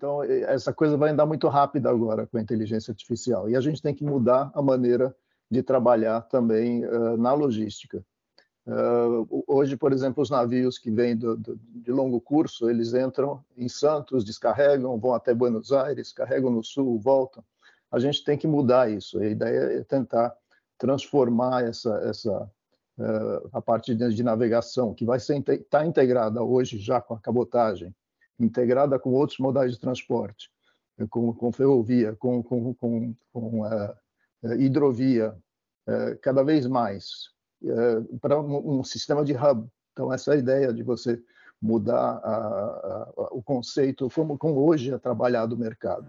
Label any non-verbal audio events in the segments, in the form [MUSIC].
Então, essa coisa vai andar muito rápida agora com a inteligência artificial. E a gente tem que mudar a maneira de trabalhar também uh, na logística. Uh, hoje, por exemplo, os navios que vêm do, do, de longo curso, eles entram em Santos, descarregam, vão até Buenos Aires, carregam no sul, voltam. A gente tem que mudar isso. A ideia é tentar transformar essa, essa uh, a parte de, de, navegação, que vai estar tá integrada hoje já com a cabotagem, integrada com outros modais de transporte, com, com ferrovia, com, com, com, com uh, hidrovia, uh, cada vez mais é, para um, um, sistema de hub. Então, essa é ideia de você mudar a, a, a, o conceito, como, como hoje é trabalhado o mercado.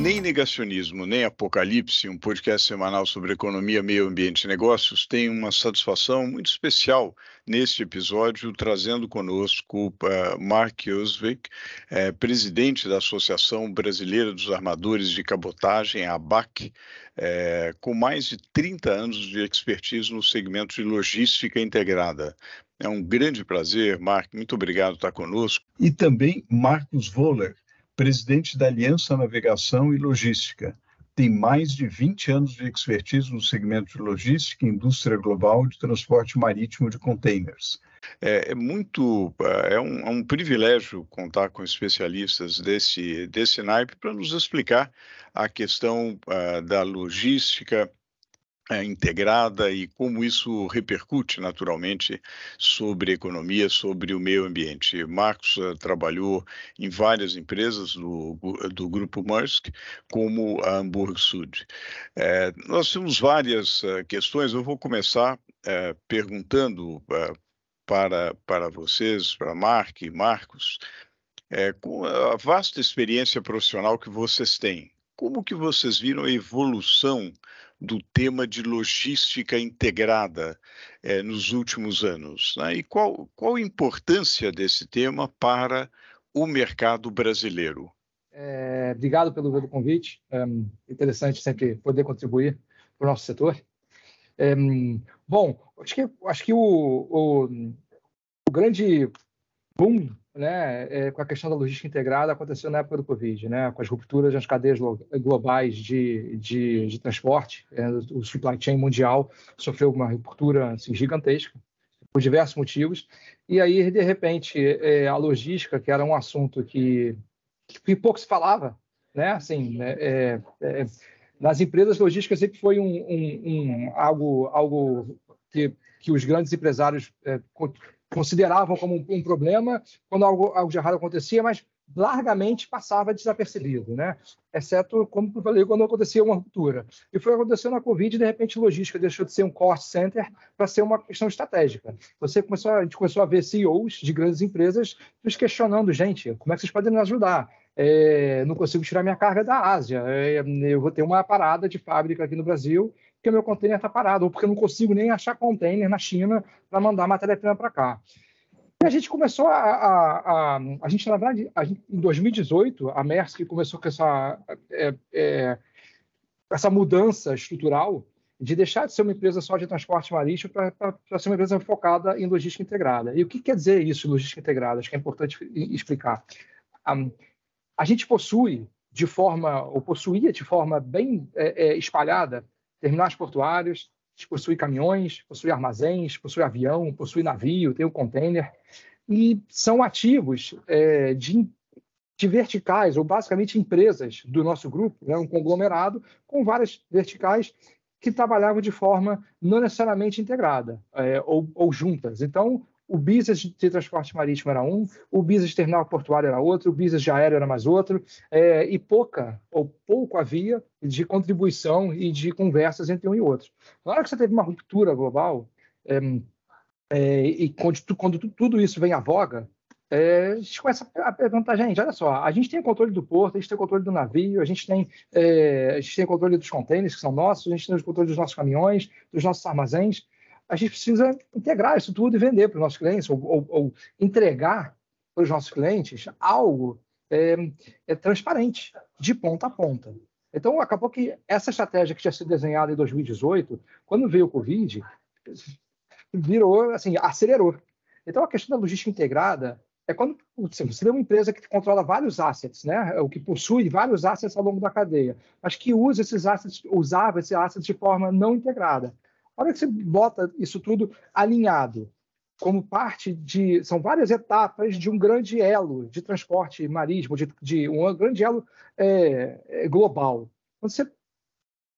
Nem Negacionismo, nem Apocalipse, um podcast semanal sobre economia, meio ambiente e negócios, tem uma satisfação muito especial neste episódio, trazendo conosco uh, Mark Osvik, uh, presidente da Associação Brasileira dos Armadores de Cabotagem, ABAC, uh, com mais de 30 anos de expertise no segmento de logística integrada. É um grande prazer, Mark, muito obrigado por estar conosco. E também Marcos Voller, presidente da Aliança Navegação e Logística. Tem mais de 20 anos de expertise no segmento de logística e indústria global de transporte marítimo de containers. É, é muito, é um, é um, privilégio contar com especialistas desse, desse naipe para nos explicar a questão uh, da logística, é, integrada e como isso repercute naturalmente sobre a economia, sobre o meio ambiente. Marcos uh, trabalhou em várias empresas do, do grupo Maersk, como a Hamburg Sud. É, nós temos várias uh, questões, eu vou começar uh, perguntando para, para vocês, para Mark e Marcos, com a vasta experiência profissional que vocês têm, como que vocês viram a evolução do tema de logística integrada é, nos últimos anos. Né? E qual, qual a importância desse tema para o mercado brasileiro? É, obrigado pelo, pelo convite. É interessante sempre poder contribuir para o nosso setor. É, bom, acho que, acho que o, o, o grande boom né, é, com a questão da logística integrada aconteceu na época do Covid, né, com as rupturas nas cadeias globais de, de, de transporte. É, o supply chain mundial sofreu uma ruptura assim, gigantesca, por diversos motivos. E aí, de repente, é, a logística, que era um assunto que, que pouco se falava, né, assim, né, é, é, nas empresas logísticas sempre foi um, um, um algo, algo que, que os grandes empresários é, consideravam como um, um problema quando algo, algo de errado acontecia, mas largamente passava desapercebido, né? Exceto, como eu falei, quando acontecia uma ruptura. E foi acontecendo na Covid, de repente, logística deixou de ser um cost center para ser uma questão estratégica. Você começou, a gente começou a ver CEOs de grandes empresas nos questionando, gente, como é que vocês podem nos ajudar? É, não consigo tirar minha carga da Ásia. É, eu vou ter uma parada de fábrica aqui no Brasil porque meu container está parado, ou porque eu não consigo nem achar container na China para mandar matéria-prima para cá. E a gente começou a, a, a, a gente, na verdade, a gente, em 2018, a Maersk começou com essa, é, é, essa mudança estrutural de deixar de ser uma empresa só de transporte marítimo para ser uma empresa focada em logística integrada. E o que quer dizer isso, logística integrada? Acho que é importante explicar. Um, a gente possui de forma, ou possuía de forma bem é, é, espalhada, terminais portuários, possui caminhões, possui armazéns, possui avião, possui navio, tem o container, e são ativos é, de, de, verticais, ou basicamente empresas do nosso grupo, né, um conglomerado com várias verticais que trabalhavam de forma não necessariamente integrada é, ou, ou juntas. Então, o business de transporte marítimo era um, o business de terminal portuário era outro, o business de aéreo era mais outro, é, e pouca ou pouco havia de contribuição e de conversas entre um e outro. Na hora que você teve uma ruptura global, é, é, e quando, quando, tudo isso vem à voga, é, a gente começa a perguntar, gente, olha só, a gente tem o controle do porto, a gente tem o controle do navio, a gente tem, é, a gente tem o controle dos contêineres que são nossos, a gente tem o controle dos nossos caminhões, dos nossos armazéns. A gente precisa integrar isso tudo e vender para os nossos clientes, ou, ou, ou entregar para os nossos clientes algo é, é, transparente, de ponta a ponta. Então, acabou que essa estratégia que tinha sido desenhada em 2018, quando veio o Covid, virou, assim, acelerou. Então, a questão da logística integrada é quando você tem uma empresa que controla vários assets, né? O que possui vários assets ao longo da cadeia, mas que usa esses assets, usava esses assets de forma não integrada. A hora que você bota isso tudo alinhado, como parte de. São várias etapas de um grande elo de transporte marítimo, de, de um grande elo é, é, global. Quando você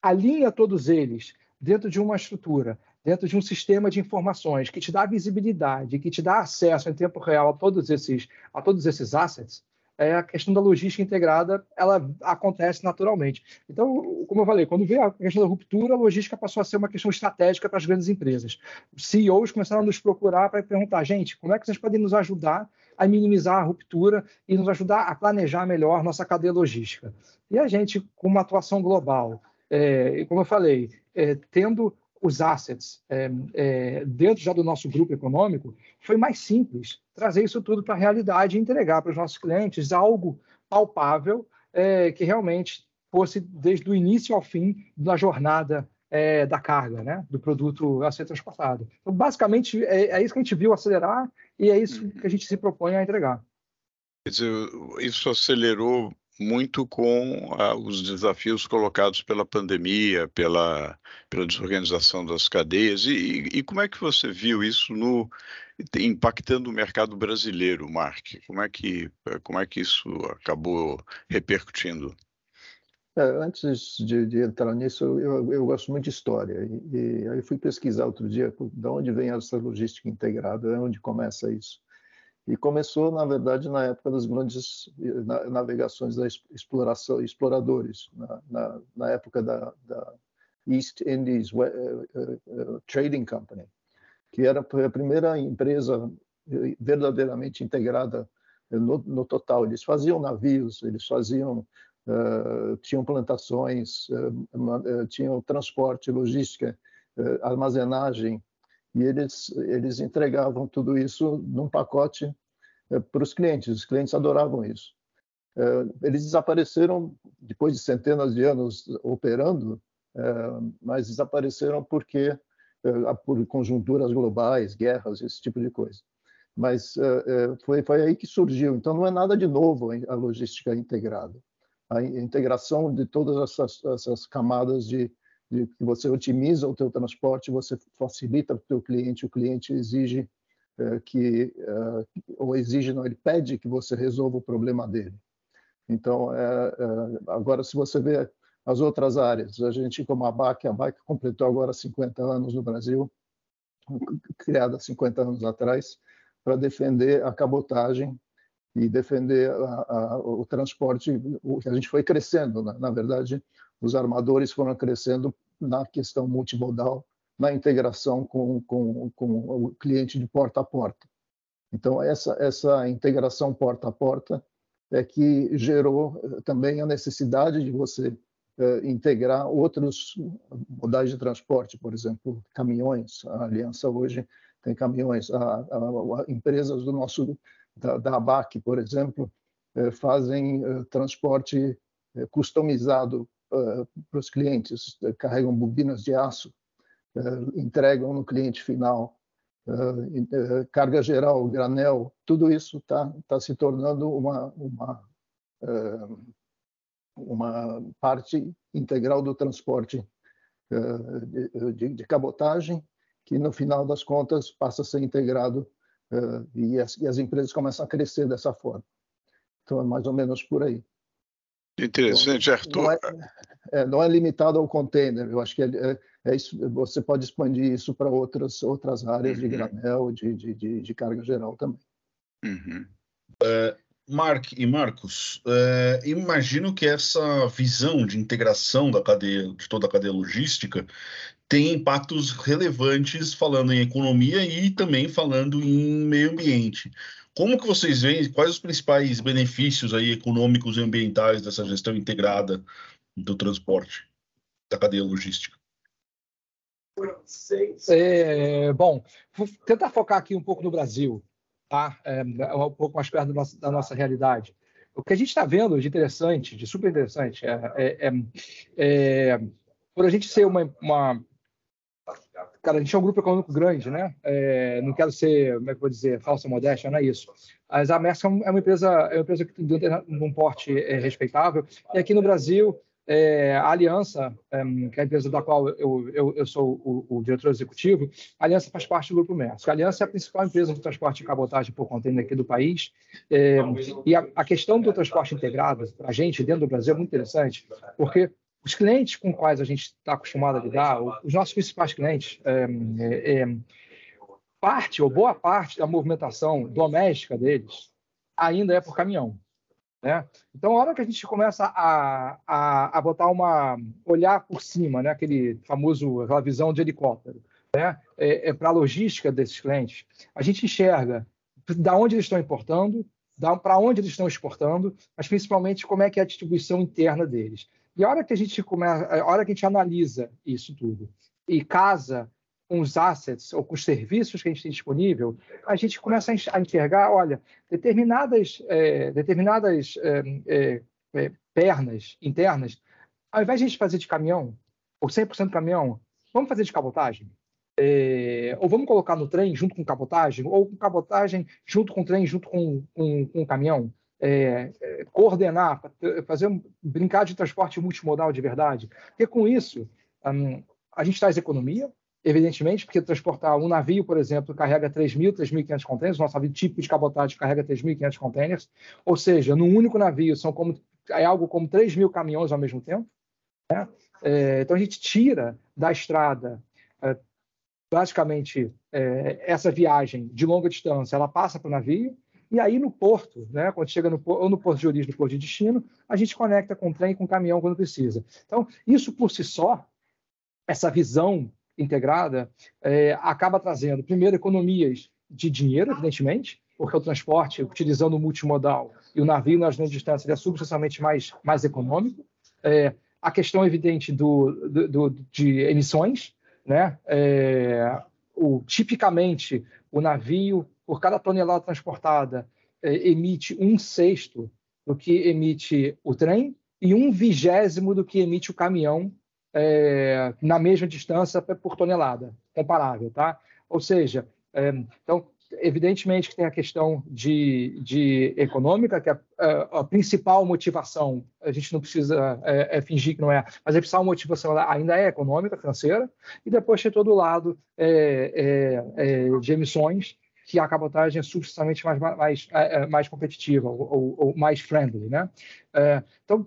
alinha todos eles dentro de uma estrutura, dentro de um sistema de informações que te dá visibilidade, que te dá acesso em tempo real a todos esses, a todos esses assets, é, a questão da logística integrada ela acontece naturalmente. Então, como eu falei, quando veio a questão da ruptura, a logística passou a ser uma questão estratégica para as grandes empresas. CEOs começaram a nos procurar para perguntar, gente, como é que vocês podem nos ajudar a minimizar a ruptura e nos ajudar a planejar melhor nossa cadeia logística? E a gente, com uma atuação global, é, como eu falei, é, tendo os assets é, é, dentro já do nosso grupo econômico, foi mais simples trazer isso tudo para a realidade e entregar para os nossos clientes algo palpável é, que realmente fosse desde o início ao fim da jornada é, da carga, né, do produto a ser transportado. Então, basicamente, é, é, isso que a gente viu acelerar e é isso que a gente se propõe a entregar. Quer dizer, isso acelerou muito com ah, os desafios colocados pela pandemia, pela, pela desorganização das cadeias. E, e, como é que você viu isso no, impactando o mercado brasileiro, Mark? Como é que, como é que isso acabou repercutindo? É, antes de, de, entrar nisso, eu, eu, gosto muito de história. E, e aí fui pesquisar outro dia de onde vem essa logística integrada, onde começa isso. E começou, na verdade, na época das grandes navegações da exploração, exploradores, na, na, na época da, da, East Indies uh, uh, Trading Company, que era a primeira empresa verdadeiramente integrada no, no total. Eles faziam navios, eles faziam, uh, tinham plantações, tinham transporte, logística, armazenagem, e eles, eles entregavam tudo isso num pacote é, para os clientes. Os clientes adoravam isso. É, eles desapareceram depois de centenas de anos operando, é, mas desapareceram porque por conjunturas globais, guerras, esse tipo de coisa. Mas foi, foi aí que surgiu. Então não é nada de novo a logística integrada. A integração de todas essas, essas camadas de, de que você otimiza o teu transporte, você facilita para o teu cliente, o cliente exige é, que é, ou exige não, ele pede que você resolva o problema dele. Então, é, é, agora se você vê as outras áreas, a gente como a BAC, a BAC completou agora 50 anos no Brasil, criada 50 anos atrás, para defender a cabotagem e defender a, a, o transporte, o a gente foi crescendo, né? na verdade, os armadores foram crescendo na questão multimodal, na integração com, com, com o cliente de porta a porta. Então, essa, essa integração porta a porta é que gerou eh, também a necessidade de você é, integrar outros modais de transporte, por exemplo, caminhões. A Aliança hoje tem caminhões. A, a, a empresas do nosso da, da ABAC, por exemplo, é, fazem é, transporte customizado para os clientes, carregam bobinas de aço, entregam no cliente final, carga geral, granel, tudo isso está tá se tornando uma, uma, uma parte integral do transporte de, de cabotagem, que no final das contas passa a ser integrado e as, e as empresas começam a crescer dessa forma. Então é mais ou menos por aí. Interessante, Arthur. Não é, é, não é, limitado ao container. Eu acho que é, é, é isso, você pode expandir isso para outras, outras áreas uhum. de granel, de, de, de, de, carga geral também. Uhum. Uh, Mark e Marcos, é, imagino que essa visão de integração da cadeia, de toda a cadeia logística, tem impactos relevantes falando em economia e também falando em meio ambiente. Como que vocês veem, quais os principais benefícios aí econômicos e ambientais dessa gestão integrada do transporte, da cadeia logística? É, bom, vou tentar focar aqui um pouco no Brasil tá? É, um pouco mais perto da nossa, da nossa realidade. O que a gente está vendo de interessante, de super interessante, é, é, é, é, por a gente ser uma, uma, Cara, a gente é um grupo econômico grande, né? É, não quero ser, como é que eu vou dizer, falsa modéstia, não é isso. Mas a Maersk é uma empresa, é uma empresa que tem um porte respeitável. E aqui no Brasil, é, a Aliança, é, que é a empresa da qual eu, eu, eu sou o, o, diretor executivo, a Aliança faz parte do Grupo Maersk. A Aliança é a principal empresa de transporte de cabotagem por container aqui do país. É, e a, a, questão do transporte integrado, para a gente, dentro do Brasil, é muito interessante, porque os clientes com quais a gente está acostumado a lidar, os nossos principais clientes, é, é, é, parte ou boa parte da movimentação doméstica deles ainda é por caminhão. Né? Então, a hora que a gente começa a, a, a botar uma olhar por cima, né? aquele famoso aquela visão de helicóptero, né? é, é para a logística desses clientes, a gente enxerga da onde eles estão importando, para onde eles estão exportando, mas principalmente como é que é a distribuição interna deles. E a hora que a gente começa, a hora que a gente analisa isso tudo e casa com os assets ou com os serviços que a gente tem disponível, a gente começa a enxergar, olha, determinadas, é, determinadas é, é, é pernas internas, ao invés de a gente fazer de caminhão, ou 100% caminhão, vamos fazer de cabotagem? É, ou vamos colocar no trem junto com cabotagem, ou com cabotagem junto com o trem, junto com, com, o caminhão? É, é, coordenar, fazer brincar de transporte multimodal de verdade. Porque com isso, um, a gente traz economia, evidentemente, porque transportar um navio, por exemplo, carrega 3.000, 3.500 containers, nosso navio típico de cabotagem carrega 3.500 containers, ou seja, num único navio são como, é algo como 3 mil caminhões ao mesmo tempo. Né? É, então a gente tira da estrada, é, basicamente, é, essa viagem de longa distância, ela passa para o navio, e aí no porto, né, quando chega no, ou no porto de origem, no porto de destino, a gente conecta com o trem, com o caminhão quando precisa. Então, isso por si só, essa visão integrada é, acaba trazendo, primeiro, economias de dinheiro, evidentemente, porque o transporte, utilizando o multimodal e o navio nas grandes distâncias, é substancialmente mais, mais econômico. É, a questão evidente do, do, do de emissões, né? É, o, tipicamente, o navio, por cada tonelada transportada, é, emite um sexto do que emite o trem e um vigésimo do que emite o caminhão é, na mesma distância por tonelada, comparável, tá? Ou seja, é, então, evidentemente que tem a questão de, de econômica, que é a, a, principal motivação, a gente não precisa é, é, fingir que não é, mas a principal motivação ainda é econômica, financeira, e depois tem todo o lado é, de emissões, que a cabotagem é substancialmente mais, mais, mais competitiva ou, ou, mais friendly, né? então,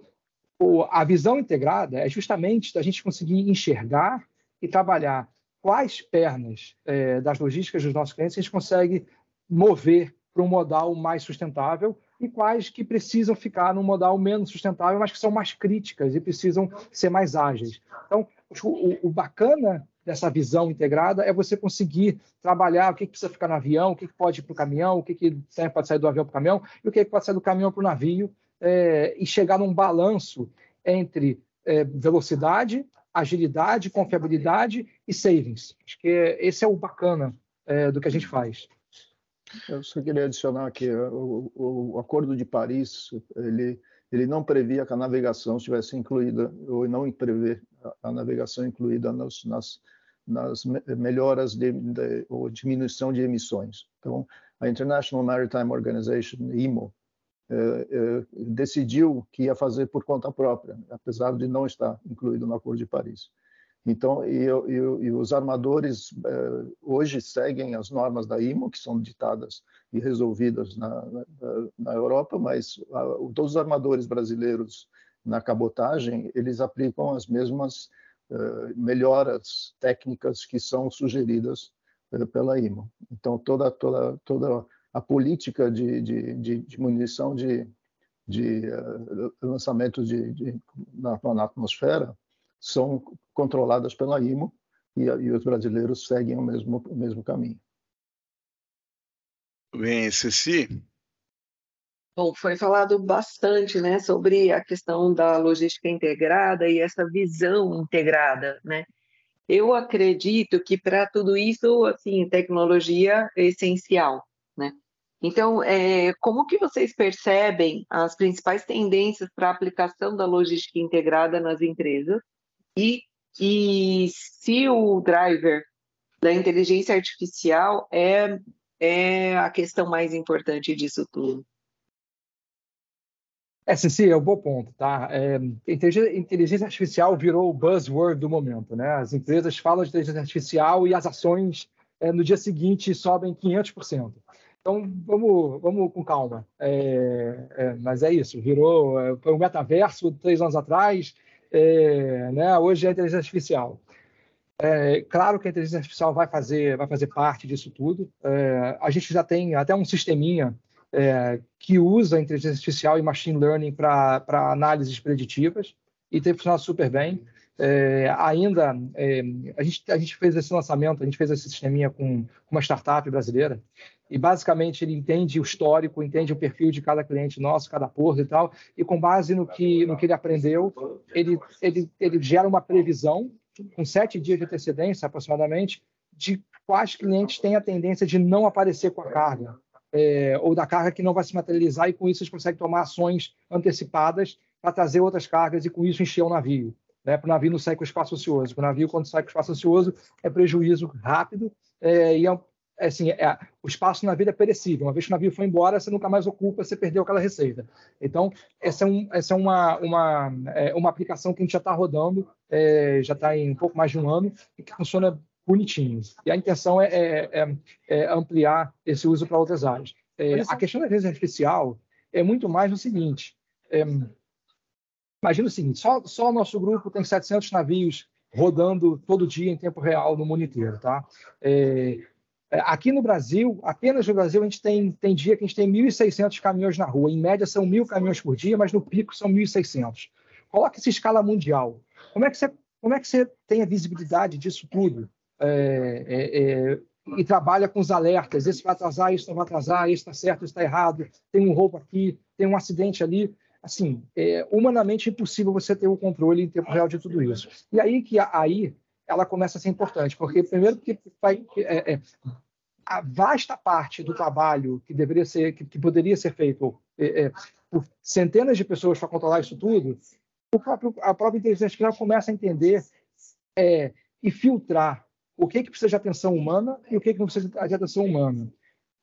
a visão integrada é justamente da gente conseguir enxergar e trabalhar quais pernas é, das logísticas dos nossos clientes a gente consegue mover para um modal mais sustentável e quais que precisam ficar no modal menos sustentável, mas que são mais críticas e precisam ser mais ágeis. Então, o, o bacana dessa visão integrada é você conseguir trabalhar o que, que precisa ficar no avião, o que, que pode ir para o caminhão, o que, que pode sair do avião para o caminhão e o que, que pode sair do caminhão para o navio, é, e chegar num balanço entre é, velocidade, agilidade, confiabilidade e savings. Acho que esse é o bacana é, do que a gente faz. Eu só queria adicionar aqui, o, o, Acordo de Paris, ele, ele não previa que a navegação estivesse incluída, ou não prevê a, a navegação incluída nas, nas, nas melhoras de, de, ou diminuição de emissões. Então, a International Maritime Organization, IMO, é, é, decidiu que ia fazer por conta própria, apesar de não estar incluído no Acordo de Paris. Então, e, e, e os armadores é, hoje seguem as normas da IMO, que são ditadas e resolvidas na, na, na Europa, mas a, todos os armadores brasileiros na cabotagem, eles aplicam as mesmas melhoras técnicas que são sugeridas pela IMO. Então, toda, toda, toda a política de, de, de diminuição de, de uh, lançamento de, de na, na, atmosfera são controladas pela IMO e, e, os brasileiros seguem o mesmo, o mesmo caminho. Bem, Ceci? Bom, foi falado bastante né, sobre a questão da logística integrada e essa visão integrada, né? Eu acredito que para tudo isso, assim, tecnologia é essencial, né? Então, é, como que vocês percebem as principais tendências para a aplicação da logística integrada nas empresas e, e se o driver da inteligência artificial é, é a questão mais importante disso tudo? É, Ceci, é um bom ponto, tá? É, inteligência artificial virou o buzzword do momento, né? As empresas falam de inteligência artificial e as ações é, no dia seguinte sobem 500%. Então, vamos, vamos com calma. É, é, mas é isso, virou, é, foi um metaverso três anos atrás, é, né? hoje é inteligência artificial. É, claro que a inteligência artificial vai fazer, vai fazer parte disso tudo. É, a gente já tem até um sisteminha é, que usa inteligência artificial e machine learning para análises preditivas e tem funcionado super bem. É, ainda, é, a, gente, a gente fez esse lançamento, a gente fez esse sisteminha com uma startup brasileira e basicamente ele entende o histórico, entende o perfil de cada cliente nosso, cada porto e tal, e com base no que, no que ele aprendeu, ele, ele, ele gera uma previsão com sete dias de antecedência aproximadamente de quais clientes têm a tendência de não aparecer com a carga é, ou da carga que não vai se materializar, e com isso eles conseguem tomar ações antecipadas para trazer outras cargas e com isso encher o navio. Né, para o navio não sair com o espaço ocioso. O navio, quando sai com o espaço ocioso, é prejuízo rápido é, e é, é assim, é, o espaço na vida é perecível. Uma vez que o navio foi embora, você nunca mais ocupa, você perdeu aquela receita. Então, essa é, um, essa é uma, uma, é, uma aplicação que a gente já está rodando, é, já está em um pouco mais de um ano, e que funciona bonitinhos. E a intenção é, é, é, é ampliar esse uso para outras áreas. É, a questão da inteligência artificial é muito mais no seguinte: é, imagina o seguinte, só, só o nosso grupo tem 700 navios rodando todo dia em tempo real no mundo inteiro. Tá? Aqui no Brasil, apenas no Brasil, a gente tem, tem dia que a gente tem 1.600 caminhões na rua. Em média, são mil caminhões por dia, mas no pico são 1.600. Coloque essa escala mundial. Como é que você como é que você tem a visibilidade disso tudo? É, é, é, e trabalha com os alertas. Esse vai atrasar, isso não vai atrasar, isso está certo, isso está errado, tem um roubo aqui, tem um acidente ali. Assim, é humanamente impossível você ter o controle em tempo real de tudo isso. E aí que aí ela começa a ser importante, porque primeiro que vai, é, é, a vasta parte do trabalho que deveria ser, que, que poderia ser feito é, por centenas de pessoas para controlar isso tudo, próprio, a própria inteligência artificial começa a entender e filtrar o que, que precisa de atenção humana e o que, que não precisa de atenção humana.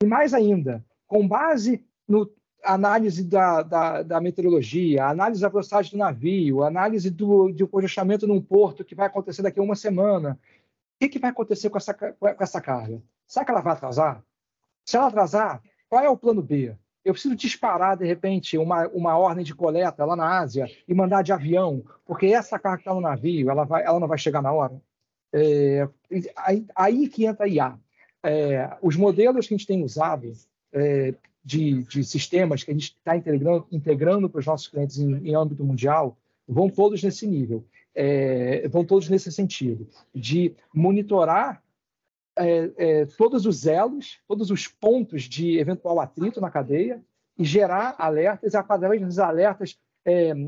E mais ainda, com base no análise da, da, da meteorologia, análise da velocidade do navio, análise do, do congestionamento num porto que vai acontecer daqui a uma semana, o que, que vai acontecer com essa, com essa carga? Será que ela vai atrasar? Se ela atrasar, qual é o plano B? Eu preciso disparar, de repente, uma, uma ordem de coleta lá na Ásia e mandar de avião, porque essa carga que está no navio, ela, vai, ela não vai chegar na hora? É, aí, aí, que entra a IA. É, os modelos que a gente tem usado é, de, de, sistemas que a gente está integrando, integrando para os nossos clientes em, em, âmbito mundial vão todos nesse nível, é, vão todos nesse sentido, de monitorar é, é, todos os elos, todos os pontos de eventual atrito na cadeia e gerar alertas, e através dos alertas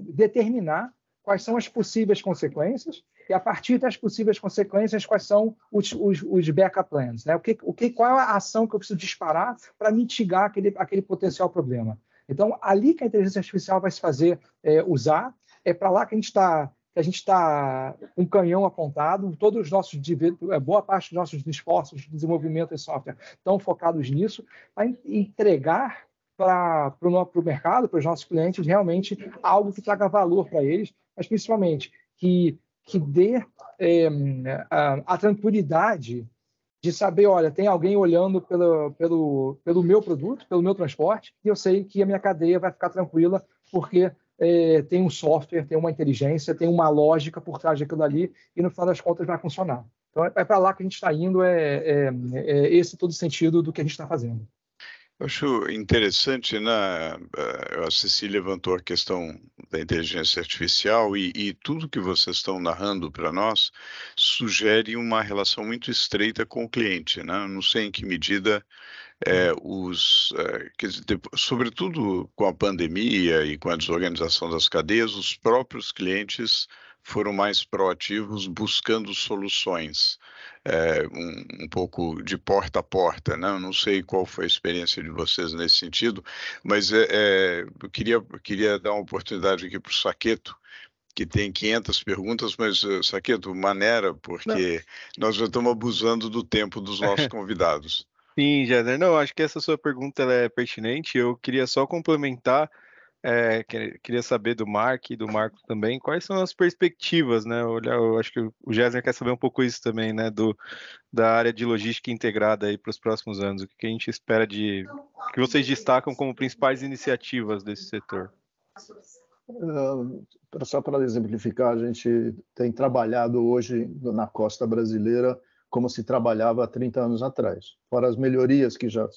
determinar quais são as possíveis consequências e a partir das possíveis consequências, quais são os, os, os backup plans, né? O que, o que, qual é a ação que eu preciso disparar para mitigar aquele, aquele potencial problema? Então, ali que a inteligência artificial vai se fazer é, usar, é para lá que a gente está que a gente está com um canhão apontado, todos os nossos, é, boa parte dos nossos esforços de desenvolvimento de software estão focados nisso, para entregar para o mercado, para os nossos clientes, realmente algo que traga valor para eles, mas principalmente que que dê é, a, a, tranquilidade de saber, olha, tem alguém olhando pelo, pelo, pelo meu produto, pelo meu transporte, e eu sei que a minha cadeia vai ficar tranquila porque é, tem um software, tem uma inteligência, tem uma lógica por trás daquilo ali, e no final das contas vai funcionar. Então é, é para lá que a gente está indo, é, é, é, esse todo o sentido do que a gente está fazendo. Eu acho interessante, né? A Cecília levantou a questão da inteligência artificial e, e tudo que vocês estão narrando para nós sugere uma relação muito estreita com o cliente, né? Não sei em que medida é, os, é, dizer, sobretudo com a pandemia e com a desorganização das cadeias, os próprios clientes foram mais proativos buscando soluções, é, um, um, pouco de porta a porta, né? Eu não sei qual foi a experiência de vocês nesse sentido, mas é, é, eu queria, queria dar uma oportunidade aqui para o Saqueto, que tem 500 perguntas, mas, Saqueto, maneira, porque não. nós já estamos abusando do tempo dos nossos [LAUGHS] convidados. Sim, Jéssica. Não, acho que essa sua pergunta é pertinente. Eu queria só complementar é, queria saber do Mark e do Marco também, quais são as perspectivas, né? Olha, eu acho que o Gessner quer saber um pouco isso também, né? Do, da área de logística integrada aí para os próximos anos. O que a gente espera de. que vocês destacam como principais iniciativas desse setor? Uh, só para exemplificar, a gente tem trabalhado hoje na costa brasileira como se trabalhava há 30 anos atrás. Fora as melhorias que já,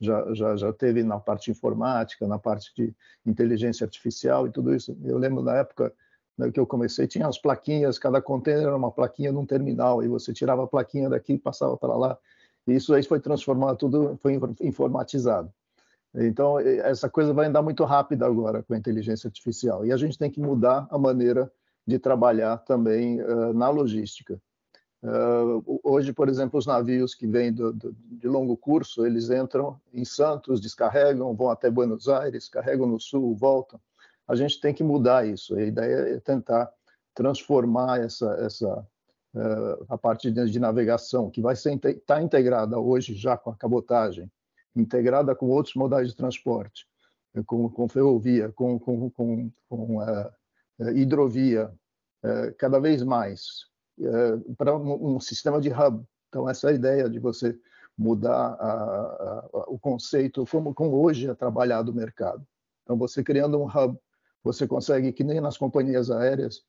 já, já, já teve na parte informática, na parte de inteligência artificial e tudo isso. Eu lembro na época né, que eu comecei, tinha as plaquinhas, cada container era uma plaquinha num terminal, e você tirava a plaquinha daqui e passava para lá. E isso aí foi transformado, tudo foi informatizado. Então, essa coisa vai andar muito rápida agora com a inteligência artificial. E a gente tem que mudar a maneira de trabalhar também uh, na logística. Uh, hoje, por exemplo, os navios que vêm do, do, de longo curso, eles entram em Santos, descarregam, vão até Buenos Aires, carregam no sul, voltam. A gente tem que mudar isso. A ideia é tentar transformar essa, essa uh, a parte de, navegação, que vai estar tá integrada hoje já com a cabotagem, integrada com outros modais de transporte, com, com ferrovia, com, com, com, uh, hidrovia, cada vez mais é, para um, um, sistema de hub. Então, essa é ideia de você mudar a, a, o conceito, como, como hoje é trabalhado o mercado. Então, você criando um hub, você consegue, que nem nas companhias aéreas,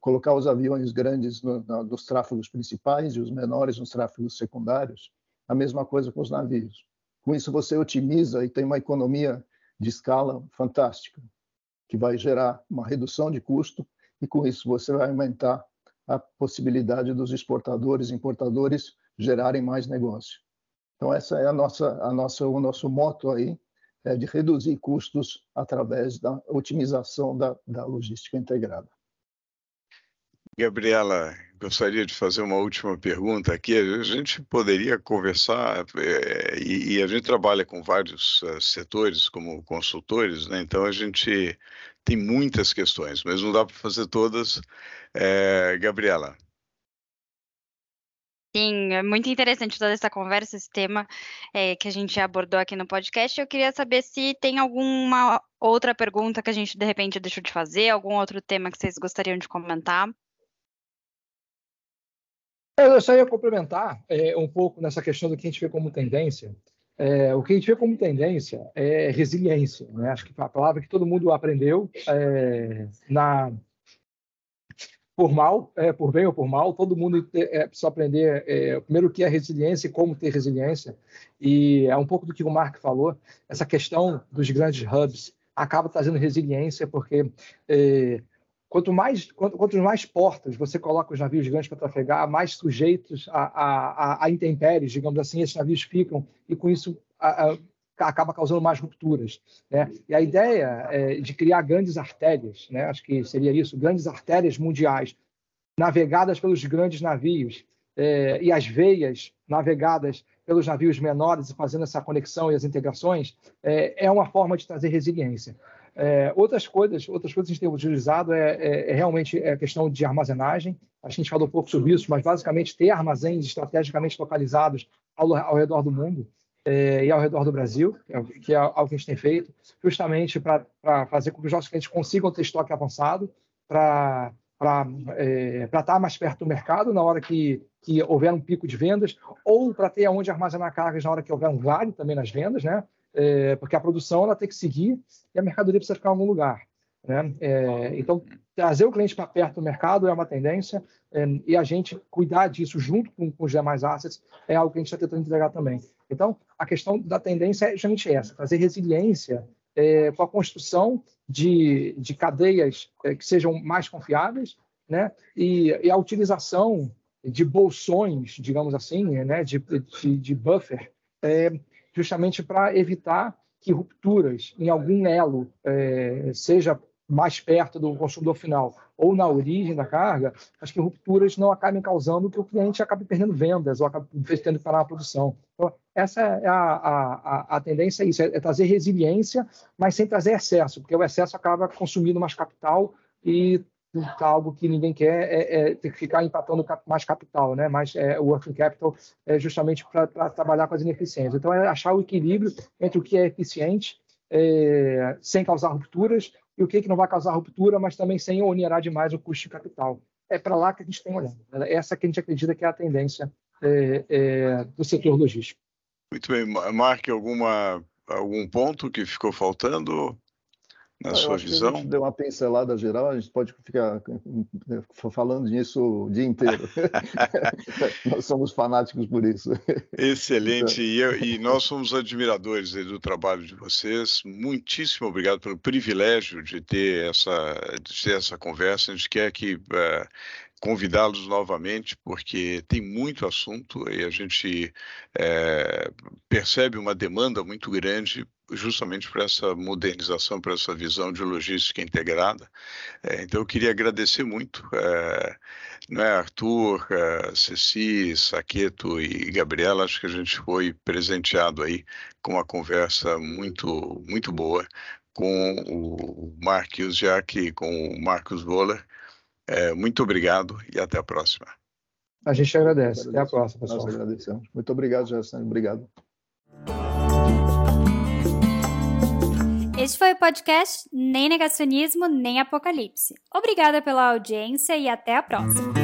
colocar os aviões grandes no, no, nos tráfegos principais e os menores nos tráfegos secundários. A mesma coisa com os navios. Com isso, você otimiza e tem uma economia de escala fantástica, que vai gerar uma redução de custo, e com isso você vai aumentar a possibilidade dos exportadores importadores gerarem mais negócio. Então essa é a nossa, a nossa, o nosso moto aí é de reduzir custos através da otimização da, da logística integrada. Gabriela, gostaria de fazer uma última pergunta aqui. A gente poderia conversar, é, e, e, a gente trabalha com vários uh, setores como consultores, né? então a gente tem muitas questões, mas não dá para fazer todas. É, Gabriela. Sim, é muito interessante toda essa conversa, esse tema é, que a gente abordou aqui no podcast. Eu queria saber se tem alguma outra pergunta que a gente de repente deixou de fazer, algum outro tema que vocês gostariam de comentar. Eu só ia complementar é, um pouco nessa questão do que a gente vê como tendência. É, o que a gente vê como tendência é resiliência. Né? Acho que a palavra que todo mundo aprendeu é, na por mal, é, por bem ou por mal, todo mundo é, precisa aprender é, primeiro o que é resiliência e como ter resiliência. E é um pouco do que o Mark falou, essa questão dos grandes hubs acaba trazendo resiliência, porque é, Quanto mais, quanto, quanto mais portas você coloca os navios grandes para trafegar, mais sujeitos a, a, a, intempéries, digamos assim, esses navios ficam, e com isso a, a, acaba causando mais rupturas. Né? E a ideia é de criar grandes artérias, né? acho que seria isso, grandes artérias mundiais, navegadas pelos grandes navios, é, e as veias navegadas pelos navios menores e fazendo essa conexão e as integrações, é, é uma forma de trazer resiliência. É, outras coisas, outras coisas que a gente tem utilizado é, é, é realmente a questão de armazenagem. A gente falou um pouco sobre isso, mas basicamente ter armazéns estrategicamente localizados ao, ao redor do mundo é, e ao redor do Brasil, que é, é algo que a gente tem feito, justamente para fazer com que os nossos clientes consigam ter estoque avançado, para é, estar mais perto do mercado na hora que, que houver um pico de vendas, ou para ter onde armazenar cargas na hora que houver um vale também nas vendas, né? É, porque a produção ela tem que seguir e a mercadoria precisa ficar em algum lugar. Né? É, então, trazer o cliente para perto do mercado é uma tendência é, e a gente cuidar disso junto com, com, os demais assets é algo que a gente está tentando entregar também. Então, a questão da tendência é justamente essa, fazer resiliência é, com a construção de, de cadeias é, que sejam mais confiáveis, né? E, e, a utilização de bolsões, digamos assim, né? de, de, de buffer, é, justamente para evitar que rupturas em algum elo, é, seja mais perto do consumidor final ou na origem da carga, as que rupturas não acabem causando que o cliente acabe perdendo vendas ou acabe tendo que parar a produção. Então, essa é a, a, a tendência, é isso, é, é trazer resiliência, mas sem trazer excesso, porque o excesso acaba consumindo mais capital e algo que ninguém quer é, é ter que ficar empatando mais capital, né? mais é, working capital é justamente para trabalhar com as ineficiências. Então, é achar o equilíbrio entre o que é eficiente, é, sem causar rupturas, e o que, que não vai causar ruptura, mas também sem onerar demais o custo de capital. É para lá que a gente tem olhado. Né? Essa que a gente acredita que é a tendência é, é, do setor logístico. Muito bem. Marque alguma, algum ponto que ficou faltando na ah, sua visão? a gente deu uma pincelada geral, a gente pode ficar né, falando nisso o dia inteiro. [LAUGHS] [LAUGHS] nós somos fanáticos por isso. Excelente, e, eu, e, nós somos admiradores do trabalho de vocês. Muitíssimo obrigado pelo privilégio de ter essa, de ter essa conversa. A gente quer que uh, convidá-los novamente, porque tem muito assunto e a gente é, percebe uma demanda muito grande justamente para essa modernização, para essa visão de logística integrada. É, então, eu queria agradecer muito, é, é, Arthur, é, Ceci, Saqueto e Gabriela, acho que a gente foi presenteado aí com uma conversa muito, muito boa com o Marcos Jack e com o Marcos Voller, é, muito obrigado e até a próxima. A gente agradece. Até a próxima, pessoal. Nós agradecemos. Muito obrigado, Gerson. Obrigado. Este foi o podcast Nem Negacionismo, Nem Apocalipse. Obrigada pela audiência e até a próxima.